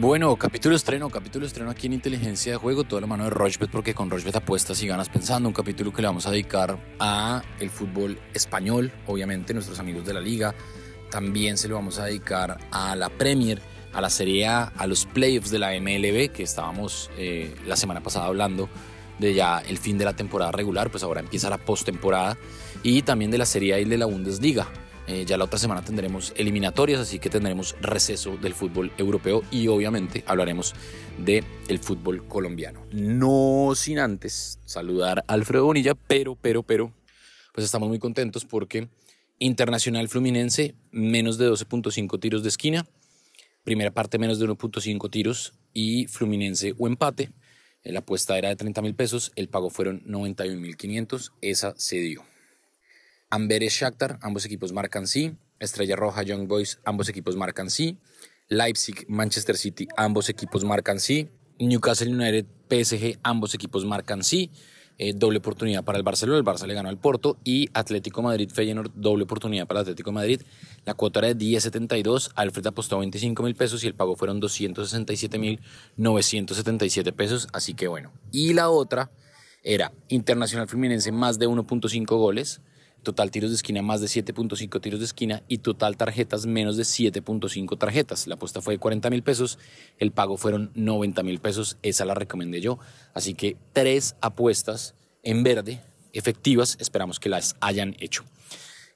Bueno, capítulo estreno, capítulo estreno aquí en Inteligencia de Juego, toda la mano de Rochbet, porque con Rochbet apuestas y ganas pensando, un capítulo que le vamos a dedicar a el fútbol español, obviamente nuestros amigos de la liga, también se lo vamos a dedicar a la Premier, a la Serie A, a los playoffs de la MLB, que estábamos eh, la semana pasada hablando de ya el fin de la temporada regular, pues ahora empieza la postemporada, y también de la Serie A y de la Bundesliga. Eh, ya la otra semana tendremos eliminatorias, así que tendremos receso del fútbol europeo y obviamente hablaremos del el fútbol colombiano. No sin antes saludar a Alfredo Bonilla, pero, pero, pero, pues estamos muy contentos porque Internacional Fluminense, menos de 12.5 tiros de esquina, primera parte menos de 1.5 tiros y Fluminense o empate. Eh, la apuesta era de 30 mil pesos, el pago fueron 91 mil 500, esa se dio. Amberes Shakhtar, ambos equipos marcan sí. Estrella Roja Young Boys, ambos equipos marcan sí. Leipzig Manchester City, ambos equipos marcan sí. Newcastle United PSG, ambos equipos marcan sí. Eh, doble oportunidad para el Barcelona, el Barça le ganó al Porto y Atlético Madrid Feyenoord, doble oportunidad para el Atlético Madrid. La cuota era de 10.72, Alfred apostó 25 mil pesos y el pago fueron 267 mil 977 pesos, así que bueno. Y la otra era Internacional Fluminense más de 1.5 goles, total tiros de esquina más de 7.5 tiros de esquina y total tarjetas menos de 7.5 tarjetas. La apuesta fue de 40 mil pesos, el pago fueron 90 mil pesos, esa la recomendé yo. Así que tres apuestas en verde, efectivas, esperamos que las hayan hecho.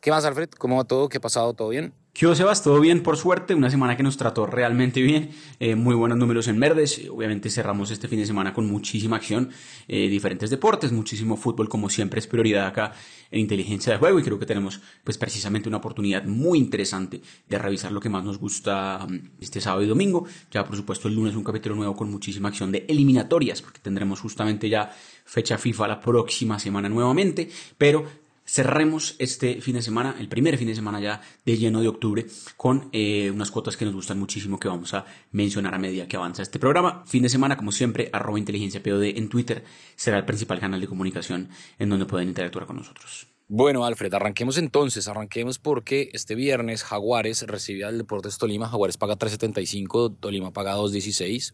¿Qué más, Alfred? ¿Cómo va todo? ¿Qué ha pasado? ¿Todo bien? ¿Qué Sebas? Todo bien, por suerte. Una semana que nos trató realmente bien. Eh, muy buenos números en verdes. Obviamente cerramos este fin de semana con muchísima acción. Eh, diferentes deportes, muchísimo fútbol, como siempre es prioridad acá en inteligencia de juego. Y creo que tenemos, pues, precisamente una oportunidad muy interesante de revisar lo que más nos gusta mm, este sábado y domingo. Ya, por supuesto, el lunes un capítulo nuevo con muchísima acción de eliminatorias, porque tendremos justamente ya fecha FIFA la próxima semana nuevamente. Pero cerremos este fin de semana, el primer fin de semana ya de lleno de octubre, con eh, unas cuotas que nos gustan muchísimo que vamos a mencionar a medida que avanza este programa. Fin de semana, como siempre, arroba inteligencia POD en Twitter será el principal canal de comunicación en donde pueden interactuar con nosotros. Bueno, Alfred, arranquemos entonces, arranquemos porque este viernes Jaguares recibía al Deportes Tolima, Jaguares paga 3.75, Tolima paga 2.16.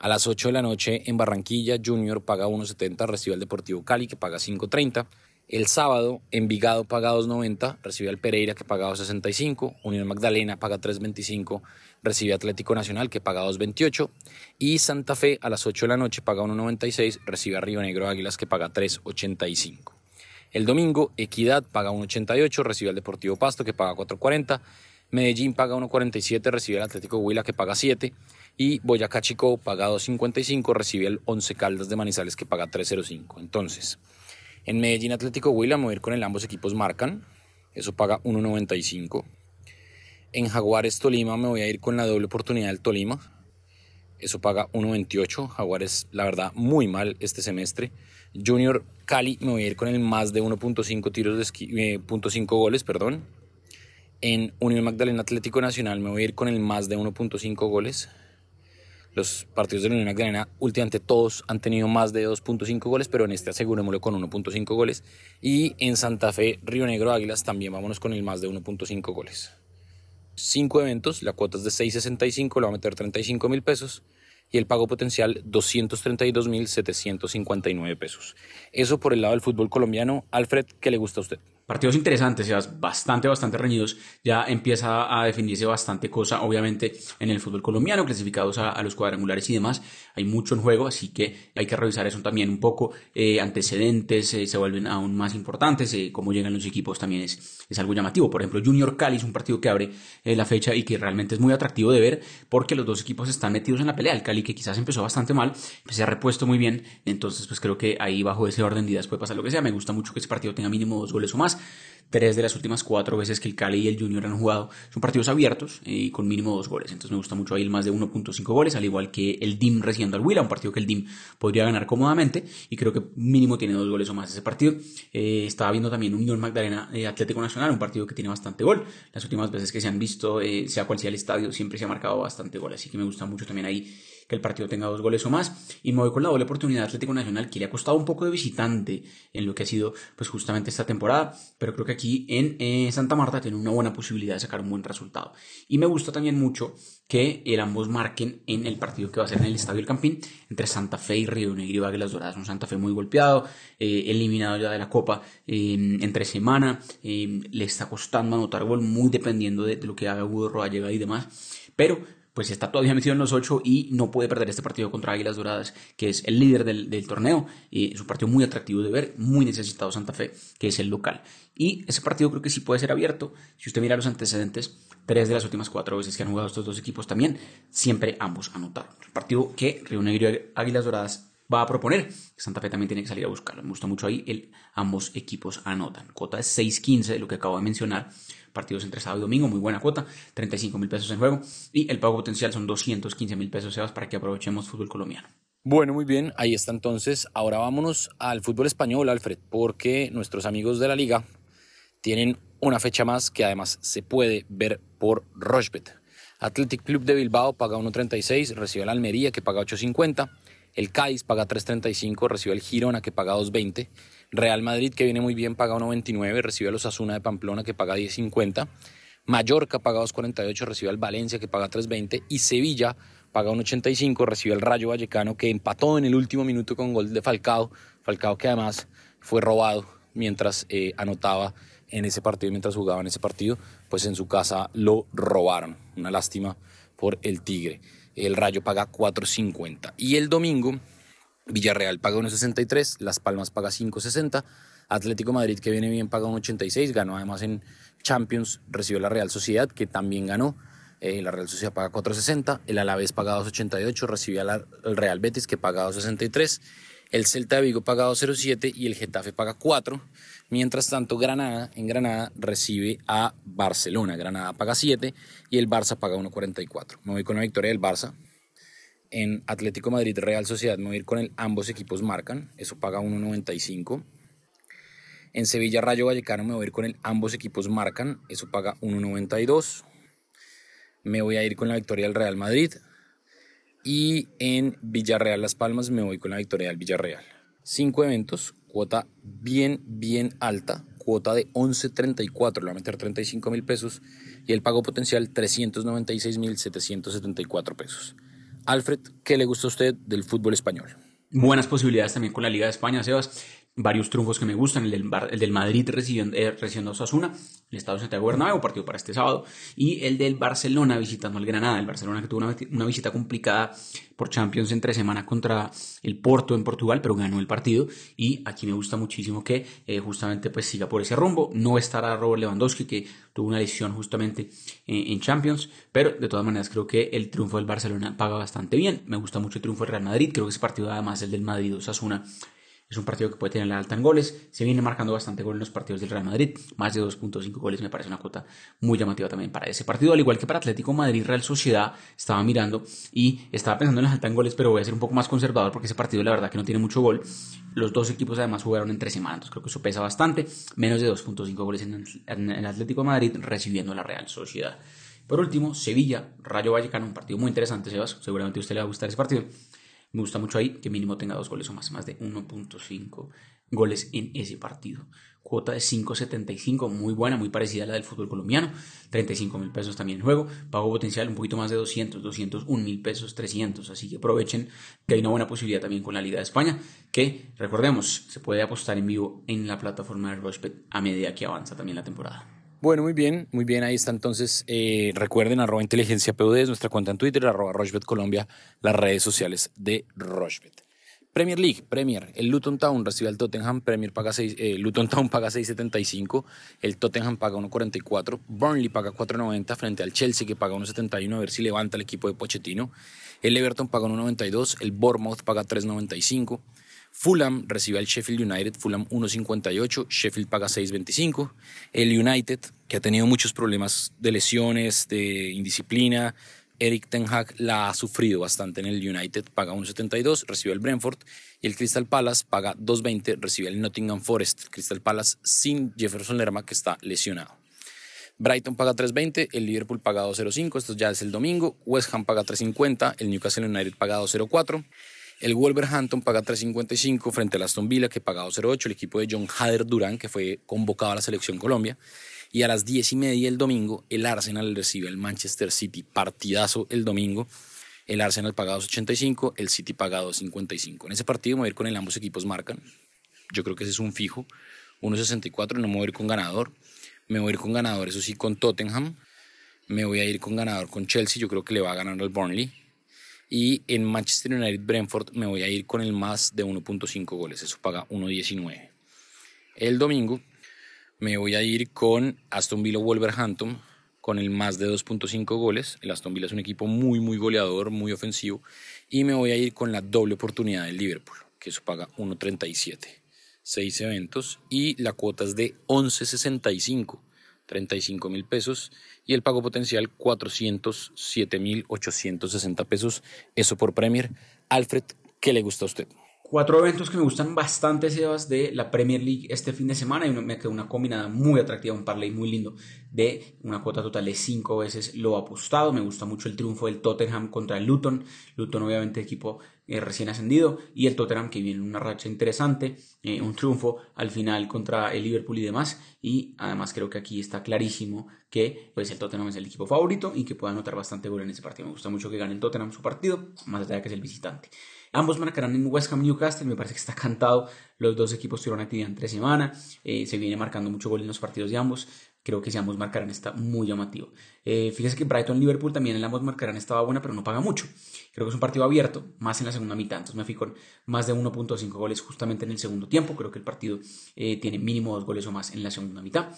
A las 8 de la noche en Barranquilla, Junior paga 1.70, recibe al Deportivo Cali que paga 5.30. El sábado, Envigado paga 2.90, recibe al Pereira que paga 2.65, Unión Magdalena paga 3.25, recibe Atlético Nacional que paga 2.28 y Santa Fe a las 8 de la noche paga 1.96, recibe a Río Negro Águilas que paga 3.85. El domingo, Equidad paga 1.88, recibe al Deportivo Pasto que paga 4.40, Medellín paga 1.47, recibe al Atlético Huila que paga 7 y Boyacá Chico paga 2.55, recibe al Once Caldas de Manizales que paga 3.05. Entonces... En Medellín Atlético Huila ir con el ambos equipos marcan. Eso paga 1.95. En Jaguares Tolima me voy a ir con la doble oportunidad del Tolima. Eso paga 1.28. Jaguares, la verdad, muy mal este semestre. Junior Cali me voy a ir con el más de 1.5 tiros de esqui, eh, goles, perdón. En Unión Magdalena Atlético Nacional me voy a ir con el más de 1.5 goles. Los partidos de la Unión Magdalena últimamente todos han tenido más de 2.5 goles, pero en este asegurémoslo con 1.5 goles. Y en Santa Fe, Río Negro, Águilas también vámonos con el más de 1.5 goles. Cinco eventos, la cuota es de 6.65, le va a meter 35 mil pesos y el pago potencial 232.759 pesos. Eso por el lado del fútbol colombiano. Alfred, ¿qué le gusta a usted? Partidos interesantes, ya bastante, bastante reñidos. Ya empieza a definirse bastante cosa, obviamente, en el fútbol colombiano, clasificados a, los cuadrangulares y demás. Hay mucho en juego, así que hay que revisar eso también un poco. Eh, antecedentes eh, se vuelven aún más importantes. Eh, cómo llegan los equipos también es, es algo llamativo. Por ejemplo, Junior Cali es un partido que abre la fecha y que realmente es muy atractivo de ver porque los dos equipos están metidos en la pelea. El Cali, que quizás empezó bastante mal, pues se ha repuesto muy bien. Entonces, pues creo que ahí bajo ese orden de ideas puede pasar lo que sea. Me gusta mucho que ese partido tenga mínimo dos goles o más. Tres de las últimas cuatro veces que el Cali y el Junior han jugado son partidos abiertos eh, y con mínimo dos goles. Entonces me gusta mucho ahí el más de 1.5 goles, al igual que el DIM recibiendo al Huila, un partido que el DIM podría ganar cómodamente y creo que mínimo tiene dos goles o más ese partido. Eh, estaba viendo también Unión Magdalena eh, Atlético Nacional, un partido que tiene bastante gol. Las últimas veces que se han visto, sea cual sea el estadio, siempre se ha marcado bastante gol. Así que me gusta mucho también ahí que el partido tenga dos goles o más. Y me voy con la doble oportunidad de Atlético Nacional, que le ha costado un poco de visitante en lo que ha sido pues justamente esta temporada, pero creo que aquí en eh, Santa Marta tiene una buena posibilidad de sacar un buen resultado. Y me gusta también mucho que el ambos marquen en el partido que va a ser en el Estadio El Campín entre Santa Fe y Río Negro y Águilas Doradas. Un Santa Fe muy golpeado, eh, eliminado ya de la Copa eh, entre semana, le está costando anotar gol muy dependiendo de, lo que haga Hugo Roallega y demás, pero pues está todavía metido en los ocho y no puede perder este partido contra Águilas Doradas, que es el líder del, torneo. Y es un partido muy atractivo de ver, muy necesitado Santa Fe, que es el local. Y ese partido creo que sí puede ser abierto. Si usted mira los antecedentes, tres de las últimas cuatro veces que han jugado estos dos equipos también, siempre ambos anotaron. El partido que y Águilas Doradas va a proponer. Santa Fe también tiene que salir a buscarlo. Me gusta mucho ahí, el, ambos equipos anotan. Cuota es 6.15, de lo que acabo de mencionar partidos entre sábado y domingo, muy buena cuota, 35 mil pesos en juego y el pago potencial son 215 mil pesos, Sebas, para que aprovechemos fútbol colombiano. Bueno, muy bien, ahí está entonces. Ahora vámonos al fútbol español, Alfred, porque nuestros amigos de la liga tienen una fecha más que además se puede ver por Rochbet. Athletic Club de Bilbao paga 1.36, recibe la Almería que paga 8.50, el Cádiz paga 3.35, recibe el Girona que paga 2.20, Real Madrid, que viene muy bien, paga 1.29, recibe a los Asuna de Pamplona, que paga 10.50. Mallorca paga 2.48, recibe al Valencia, que paga 3.20. Y Sevilla paga 1.85, recibe al Rayo Vallecano, que empató en el último minuto con gol de Falcao. Falcao que además fue robado mientras eh, anotaba en ese partido, mientras jugaba en ese partido, pues en su casa lo robaron. Una lástima por el Tigre. El Rayo paga 4.50. Y el domingo Villarreal paga 1.63, Las Palmas paga 5.60, Atlético Madrid que viene bien paga 1.86, ganó además en Champions, recibió la Real Sociedad que también ganó, eh, la Real Sociedad paga 4.60, el Alavés paga 2.88, recibió al Real Betis que paga 2.63, el Celta de Vigo paga 2.07 y el Getafe paga 4. Mientras tanto, Granada en Granada recibe a Barcelona. Granada paga 7 y el Barça paga 1.44. Me voy con la victoria del Barça en Atlético Madrid Real Sociedad me voy a ir con el ambos equipos marcan, eso paga 1.95. En Sevilla Rayo Vallecano me voy a ir con el ambos equipos marcan, eso paga 1.92. Me voy a ir con la victoria del Real Madrid. Y en Villarreal Las Palmas me voy con la victoria del Villarreal. Cinco eventos, cuota bien, bien alta, cuota de 11.34, le voy a meter 35 mil pesos y el pago potencial 396 mil 774 pesos. Alfred, ¿qué le gusta a usted del fútbol español? Buenas posibilidades también con la Liga de España, Sebas varios triunfos que me gustan, el del, el del Madrid recibiendo, eh, recibiendo a Osasuna, el Estado de Santiago Bernabéu, partido para este sábado, y el del Barcelona visitando al Granada, el Barcelona que tuvo una, una, visita complicada por Champions entre semana contra el Porto en Portugal, pero ganó el partido, y aquí me gusta muchísimo que eh, justamente pues siga por ese rumbo, no estará Robert Lewandowski que tuvo una lesión justamente en, en Champions, pero de todas maneras creo que el triunfo del Barcelona paga bastante bien, me gusta mucho el triunfo del Real Madrid, creo que ese partido además el del Madrid Osasuna es un partido que puede tener la alta en goles. Se viene marcando bastante gol en los partidos del Real Madrid. Más de 2.5 goles me parece una cuota muy llamativa también para ese partido. Al igual que para Atlético Madrid, Real Sociedad estaba mirando y estaba pensando en la alta en goles, pero voy a ser un poco más conservador porque ese partido la verdad que no tiene mucho gol. Los dos equipos además jugaron en tres semanas, creo que eso pesa bastante. Menos de 2.5 goles en el Atlético Madrid recibiendo la Real Sociedad. Por último, Sevilla, Rayo Vallecano, un partido muy interesante, Sebas. Seguramente a usted le va a gustar ese partido. Me gusta mucho ahí que mínimo tenga dos goles o más, más de 1.5 goles en ese partido. Cuota de 5.75, muy buena, muy parecida a la del fútbol colombiano. 35 mil pesos también en juego. Pago potencial un poquito más de 200, 201 mil pesos, 300. Así que aprovechen que hay una buena posibilidad también con la Liga de España. Que recordemos, se puede apostar en vivo en la plataforma de Rushbet a medida que avanza también la temporada. Bueno, muy bien, muy bien, ahí está entonces. Eh, recuerden, arroba inteligencia PUD es nuestra cuenta en Twitter, arroba Rochbet Colombia, las redes sociales de Rochbet. Premier League, Premier, el Luton Town recibe al Tottenham, Premier paga 6, eh, Luton Town paga 6.75, el Tottenham paga 1.44, Burnley paga 4.90 frente al Chelsea que paga 1.71 a ver si levanta el equipo de Pochettino, el Everton paga 1.92, el Bournemouth paga 3.95, Fulham recibe al Sheffield United, Fulham 1.58, Sheffield paga 6.25. El United, que ha tenido muchos problemas de lesiones, de indisciplina, Eric Ten Hag la ha sufrido bastante en el United, paga 1.72, recibe al Brentford. Y el Crystal Palace paga 2.20, recibe al Nottingham Forest. Crystal Palace sin Jefferson Lerma, que está lesionado. Brighton paga 3.20, el Liverpool paga 2.05, esto ya es el domingo. West Ham paga 3.50, el Newcastle United paga 2.04. El Wolverhampton paga 3.55 frente al Aston Villa, que paga 2.08, el equipo de John Hader Durán, que fue convocado a la selección Colombia. Y a las 10 y media el domingo, el Arsenal recibe al Manchester City. Partidazo el domingo. El Arsenal paga 2.85, el City paga 2.55. En ese partido me voy a ir con el ambos equipos marcan. Yo creo que ese es un fijo. 1.64, no me voy a ir con ganador. Me voy a ir con ganador, eso sí, con Tottenham. Me voy a ir con ganador con Chelsea. Yo creo que le va a ganar al Burnley. Y en Manchester United Brentford me voy a ir con el más de 1.5 goles. Eso paga 1.19. El domingo me voy a ir con Aston Villa Wolverhampton con el más de 2.5 goles. El Aston Villa es un equipo muy, muy goleador, muy ofensivo. Y me voy a ir con la doble oportunidad del Liverpool, que eso paga 1.37. Seis eventos y la cuota es de 11.65. 35 mil pesos y el pago potencial 407 mil 860 pesos. Eso por Premier. Alfred, ¿qué le gusta a usted? Cuatro eventos que me gustan bastante, Sebas, de la Premier League este fin de semana y me quedó una combinada muy atractiva, un parlay muy lindo de una cuota total de cinco veces lo apostado. Me gusta mucho el triunfo del Tottenham contra el Luton. Luton obviamente equipo eh, recién ascendido y el Tottenham que viene en una racha interesante, eh, un triunfo al final contra el Liverpool y demás. Y además creo que aquí está clarísimo que pues el Tottenham es el equipo favorito y que pueda anotar bastante gol en ese partido. Me gusta mucho que gane el Tottenham su partido, más allá de que es el visitante. Ambos marcarán en West Ham Newcastle, me parece que está cantado. Los dos equipos tuvieron actividad entre semana, eh, se viene marcando mucho gol en los partidos de ambos. Creo que si ambos marcarán está muy llamativo. Eh, fíjese que Brighton-Liverpool también en ambos marcarán estaba buena, pero no paga mucho. Creo que es un partido abierto, más en la segunda mitad. Entonces me fui con más de 1.5 goles justamente en el segundo tiempo. Creo que el partido eh, tiene mínimo dos goles o más en la segunda mitad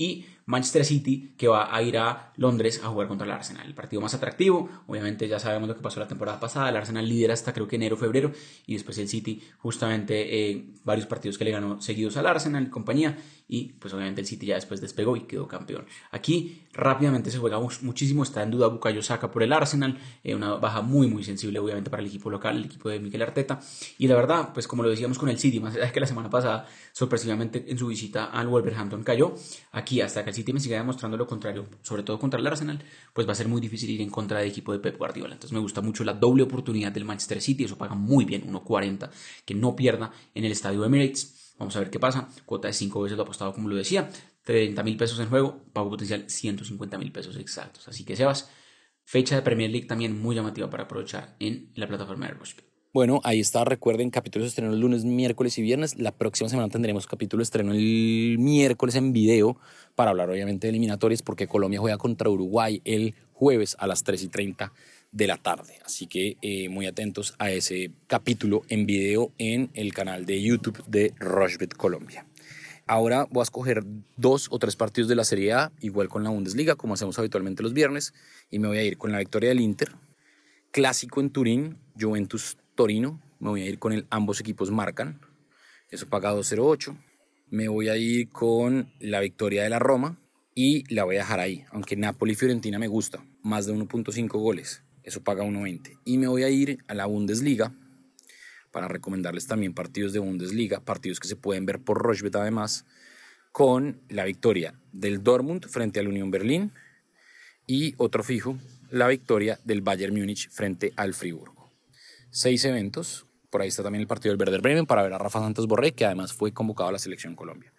y Manchester City que va a ir a Londres a jugar contra el Arsenal. El partido más atractivo, obviamente ya sabemos lo que pasó la temporada pasada, el Arsenal lidera hasta creo que enero, febrero y después el City justamente eh, varios partidos que le ganó seguidos al Arsenal y compañía y pues obviamente el City ya después despegó y quedó campeón. Aquí rápidamente se juega muchísimo, está en duda Bukayo Saka por el Arsenal, eh, una baja muy muy sensible obviamente para el equipo local, el equipo de Mikel Arteta y la verdad pues como lo decíamos con el City, más allá que la semana pasada sorpresivamente en su visita al Wolverhampton cayó, aquí hasta que el City me siga demostrando lo contrario, sobre todo contra el Arsenal, pues va a ser muy difícil ir en contra del equipo de Pep Guardiola. Entonces me gusta mucho la doble oportunidad del Manchester City, eso paga muy bien, 1.40, que no pierda en el estadio Emirates. Vamos a ver qué pasa. Cuota de 5 veces lo apostado, como lo decía. 30 mil pesos en juego, pago potencial 150 mil pesos exactos. Así que Sebas, fecha de Premier League también muy llamativa para aprovechar en la plataforma de Rushbet. Bueno, ahí está. Recuerden, capítulos estreno el lunes, miércoles y viernes. La próxima semana tendremos capítulo estreno el miércoles en video para hablar obviamente de eliminatorias porque Colombia juega contra Uruguay el jueves a las 3 y 30 de la tarde. Así que eh, muy atentos a ese capítulo en video en el canal de YouTube de Rochbet Colombia. Ahora voy a escoger dos o tres partidos de la Serie A, igual con la Bundesliga, como hacemos habitualmente los viernes, y me voy a ir con la victoria del Inter, clásico en Turín, Juventus Torino, me voy a ir con el ambos equipos marcan, eso paga 2.08. Me voy a ir con la victoria de la Roma y la voy a dejar ahí, aunque Napoli y Fiorentina me gusta, más de 1.5 goles eso paga 1.20. Y me voy a ir a la Bundesliga para recomendarles también partidos de Bundesliga, partidos que se pueden ver por Rochbet además, con la victoria del Dortmund frente al Unión Berlín y otro fijo, la victoria del Bayern Múnich frente al Friburgo. Seis eventos, por ahí está también el partido del Werder Bremen para ver a Rafa Santos Borré, que además fue convocado a la selección Colombia.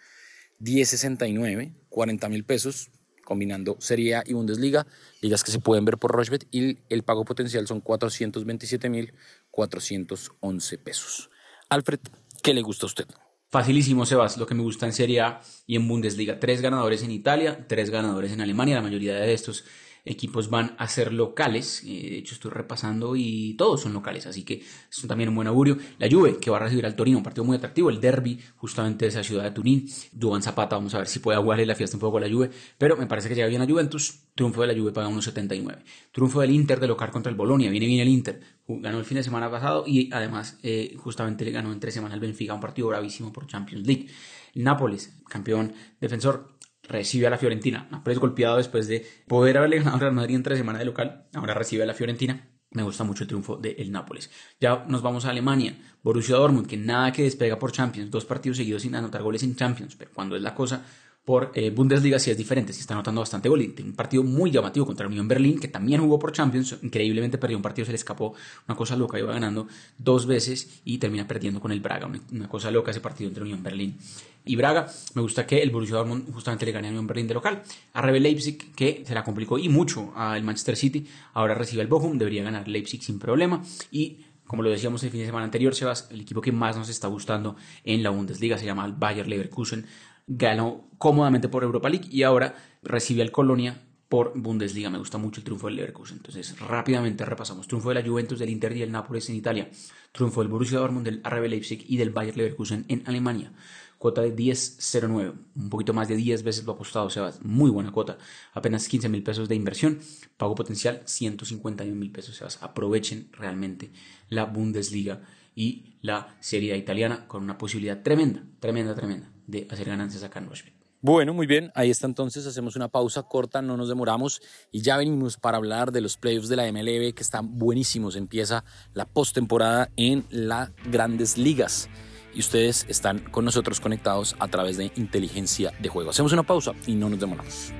10.69, 40 mil pesos, combinando Serie A y Bundesliga, ligas que se pueden ver por Rochbet y el pago potencial son 427.411 pesos. Alfred, ¿qué le gusta a usted? Facilísimo, Sebas, lo que me gusta en Serie A y en Bundesliga. Tres ganadores en Italia, tres ganadores en Alemania, la mayoría de estos equipos van a ser locales. Eh, de hecho, estoy repasando y todos son locales, así que es también un buen augurio. La Juve, que va a recibir al Torino, un partido muy atractivo. El derby, justamente de esa ciudad de Turín. Duan Zapata, vamos a ver si puede aguarle la fiesta un poco a la Juve. Pero me parece que llega bien a Juventus. Triunfo de la Juve paga 1.79. Triunfo del Inter de local contra el Bolonia. Viene bien el Inter. Ganó el fin de semana pasado y además, eh, justamente le ganó en tres semanas al Benfica, un partido bravísimo por Champions League. Nápoles, campeón defensor, recibe a la Fiorentina. Nápoles golpeado después de poder haberle ganado al Real Madrid en tres semanas de local, ahora recibe a la Fiorentina. Me gusta mucho el triunfo del Nápoles. Ya nos vamos a Alemania. Borussia Dortmund, que nada que despega por Champions. Dos partidos seguidos sin anotar goles en Champions. Pero cuando es la cosa, por eh, Bundesliga sí es diferente, sí está anotando bastante gol. Y tiene un partido muy llamativo contra Unión Berlín, que también jugó por Champions, increíblemente perdió un partido, se le escapó una cosa loca, iba ganando dos veces y termina perdiendo con el Braga, una, cosa loca ese partido entre Unión Berlín y Braga. Me gusta que el Borussia Dortmund justamente le gane a Unión Berlín de local. A Rebel Leipzig, que se la complicó y mucho al Manchester City, ahora recibe el Bochum, debería ganar Leipzig sin problema. Y como lo decíamos el fin de semana anterior, Sebas, el equipo que más nos está gustando en la Bundesliga se llama el Bayer Leverkusen ganó cómodamente por Europa League y ahora recibe al Colonia por Bundesliga. Me gusta mucho el triunfo del Leverkusen. Entonces, rápidamente repasamos. Triunfo de la Juventus, del Inter y del Nápoles en Italia. Triunfo del Borussia Dortmund, del RB Leipzig y del Bayer Leverkusen en Alemania. Cuota de 10.09. Un poquito más de 10 veces lo apostado, Sebas. Muy buena cuota. Apenas 15 mil pesos de inversión. Pago potencial 151 mil pesos, Sebas. Aprovechen realmente la Bundesliga y la Serie italiana con una posibilidad tremenda, tremenda, tremenda de hacer ganancias acá en Rushbet. Bueno, muy bien, ahí está entonces, hacemos una pausa corta, no nos demoramos y ya venimos para hablar de los playoffs de la MLB que están buenísimos, empieza la postemporada en las grandes ligas y ustedes están con nosotros conectados a través de inteligencia de juego. Hacemos una pausa y no nos demoramos.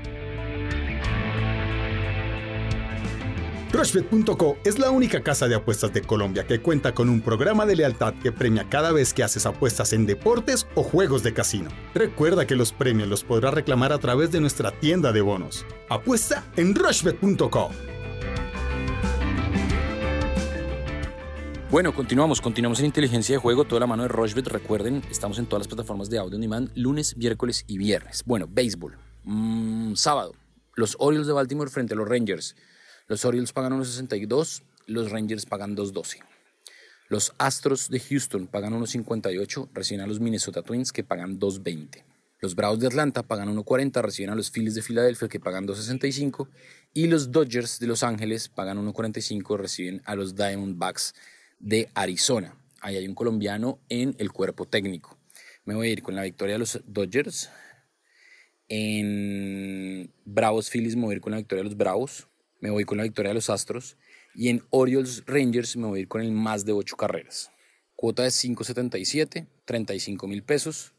Rushbet.co es la única casa de apuestas de Colombia que cuenta con un programa de lealtad que premia cada vez que haces apuestas en deportes o juegos de casino. Recuerda que los premios los podrás reclamar a través de nuestra tienda de bonos. Apuesta en Rushbet.co. Bueno, continuamos, continuamos en inteligencia de juego, toda la mano de Rushbet. Recuerden, estamos en todas las plataformas de audio on demand, lunes, miércoles y viernes. Bueno, béisbol. Mm, sábado, los Orioles de Baltimore frente a los Rangers. Los Orioles pagan 1.62, los Rangers pagan 2.12. Los Astros de Houston pagan 1.58, reciben a los Minnesota Twins que pagan 2.20. Los Bravos de Atlanta pagan 1.40, reciben a los Phillies de Filadelfia que pagan 2.65. Y los Dodgers de Los Ángeles pagan 1.45, reciben a los Diamondbacks de Arizona. Ahí hay un colombiano en el cuerpo técnico. Me voy a ir con la victoria de los Dodgers. En Bravos Phillies me voy a ir con la victoria de los Bravos me voy con la victoria de los Astros. Y en Orioles Rangers me voy a ir con el más de 8 carreras. Cuota de 5.77, 35 mil pesos.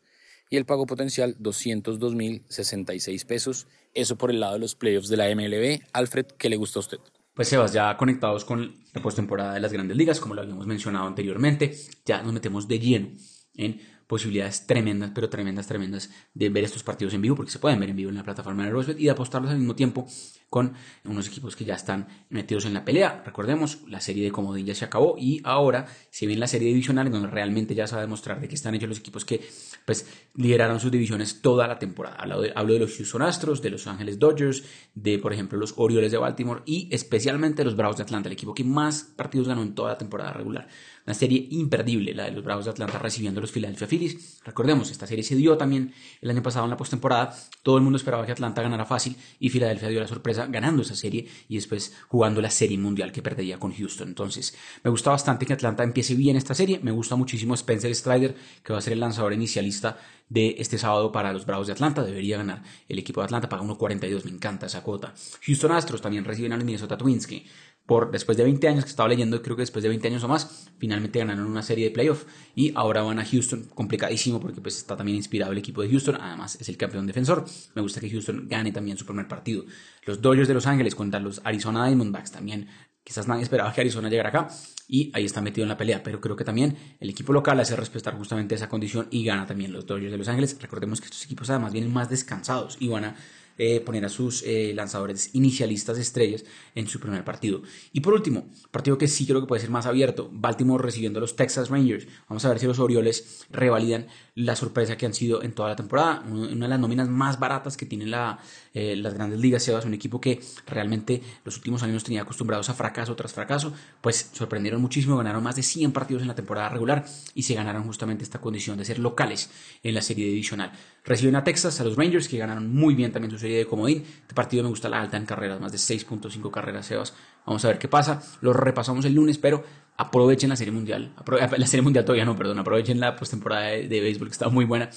Y el pago potencial 202 mil 66 pesos. Eso por el lado de los playoffs de la MLB. Alfred, ¿qué le gusta a usted? Pues Sebas, ya conectados con la postemporada de las grandes ligas, como lo habíamos mencionado anteriormente, ya nos metemos de lleno en posibilidades tremendas, pero tremendas, tremendas de ver estos partidos en vivo, porque se pueden ver en vivo en la plataforma de Rosebet y de apostarlos al mismo tiempo con unos equipos que ya están metidos en la pelea. Recordemos, la serie de comodín ya se acabó y ahora se viene la serie divisional donde realmente ya se va a demostrar de que están hechos los equipos que pues lideraron sus divisiones toda la temporada. Hablo de, hablo de los Houston Astros, de los Ángeles Dodgers, de por ejemplo los Orioles de Baltimore y especialmente los Bravos de Atlanta, el equipo que más partidos ganó en toda la temporada regular. Una serie imperdible, la de los Bravos de Atlanta recibiendo a los Philadelphia Phillies. Recordemos, esta serie se dio también el año pasado en la postemporada. Todo el mundo esperaba que Atlanta ganara fácil y Philadelphia dio la sorpresa ganando esa serie y después jugando la serie mundial que perdería con Houston. Entonces, me gusta bastante que Atlanta empiece bien esta serie. Me gusta muchísimo Spencer Strider, que va a ser el lanzador inicialista de este sábado para los Bravos de Atlanta. Debería ganar el equipo de Atlanta, paga 1.42. Me encanta esa cuota. Houston Astros también reciben a los Minnesota Twins, que por después de 20 años que estaba leyendo, creo que después de 20 años o más, finalmente ganaron una serie de playoff y ahora van a Houston, complicadísimo porque pues está también inspirado el equipo de Houston, además es el campeón defensor, me gusta que Houston gane también su primer partido. Los Dodgers de Los Ángeles contra los Arizona Diamondbacks también, quizás nadie esperaba que Arizona llegara acá y ahí está metido en la pelea, pero creo que también el equipo local hace respetar justamente esa condición y gana también los Dodgers de Los Ángeles. Recordemos que estos equipos además vienen más descansados y van a eh, poner a sus eh, lanzadores inicialistas estrellas en su primer partido. Y por último, partido que sí creo que puede ser más abierto, Baltimore recibiendo a los Texas Rangers. Vamos a ver si los Orioles revalidan la sorpresa que han sido en toda la temporada. Una de las nóminas más baratas que tienen la, eh, las grandes ligas, Sebas, un equipo que realmente los últimos años tenía acostumbrados a fracaso tras fracaso, pues sorprendieron muchísimo, ganaron más de 100 partidos en la temporada regular y se ganaron justamente esta condición de ser locales en la serie divisional. Reciben a Texas, a los Rangers, que ganaron muy bien también su serie de comodín. Este partido me gusta la alta en carreras, más de 6.5 carreras, Sebas. Vamos a ver qué pasa. Lo repasamos el lunes, pero aprovechen la serie mundial. la serie mundial todavía no, perdón. Aprovechen la postemporada de, de béisbol que está muy buena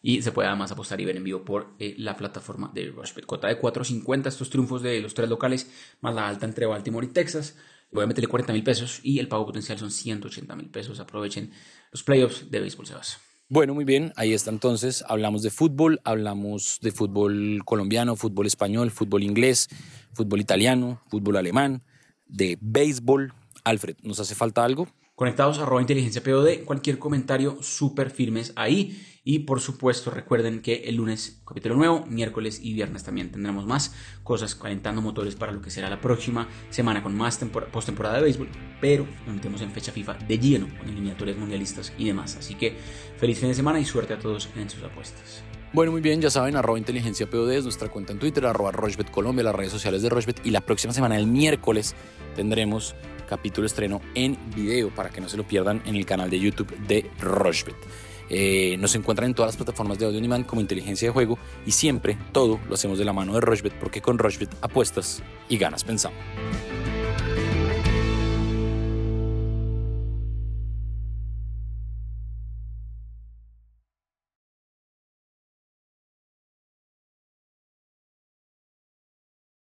y se puede además apostar y ver en vivo por eh, la plataforma de Rushbet. Cota de 4.50 estos triunfos de los tres locales, más la alta entre Baltimore y Texas. Voy a meterle 40 mil pesos y el pago potencial son 180 mil pesos. Aprovechen los playoffs de béisbol, Sebas. Bueno, muy bien, ahí está entonces. Hablamos de fútbol, hablamos de fútbol colombiano, fútbol español, fútbol inglés, fútbol italiano, fútbol alemán, de béisbol. Alfred, ¿nos hace falta algo? Conectados a inteligencia POD, cualquier comentario súper firmes ahí. Y por supuesto, recuerden que el lunes capítulo nuevo, miércoles y viernes también tendremos más cosas calentando motores para lo que será la próxima semana con más postemporada de béisbol, pero nos metemos en fecha FIFA de lleno con eliminatorias mundialistas y demás. Así que feliz fin de semana y suerte a todos en sus apuestas. Bueno, muy bien, ya saben, arroba inteligencia POD es nuestra cuenta en Twitter, arroba Rochbet Colombia, las redes sociales de Rochbet. Y la próxima semana, el miércoles, tendremos capítulo estreno en video para que no se lo pierdan en el canal de YouTube de Rochbet. Eh, nos encuentran en todas las plataformas de audio on como inteligencia de juego y siempre todo lo hacemos de la mano de Rochbet porque con Rochbet apuestas y ganas pensando.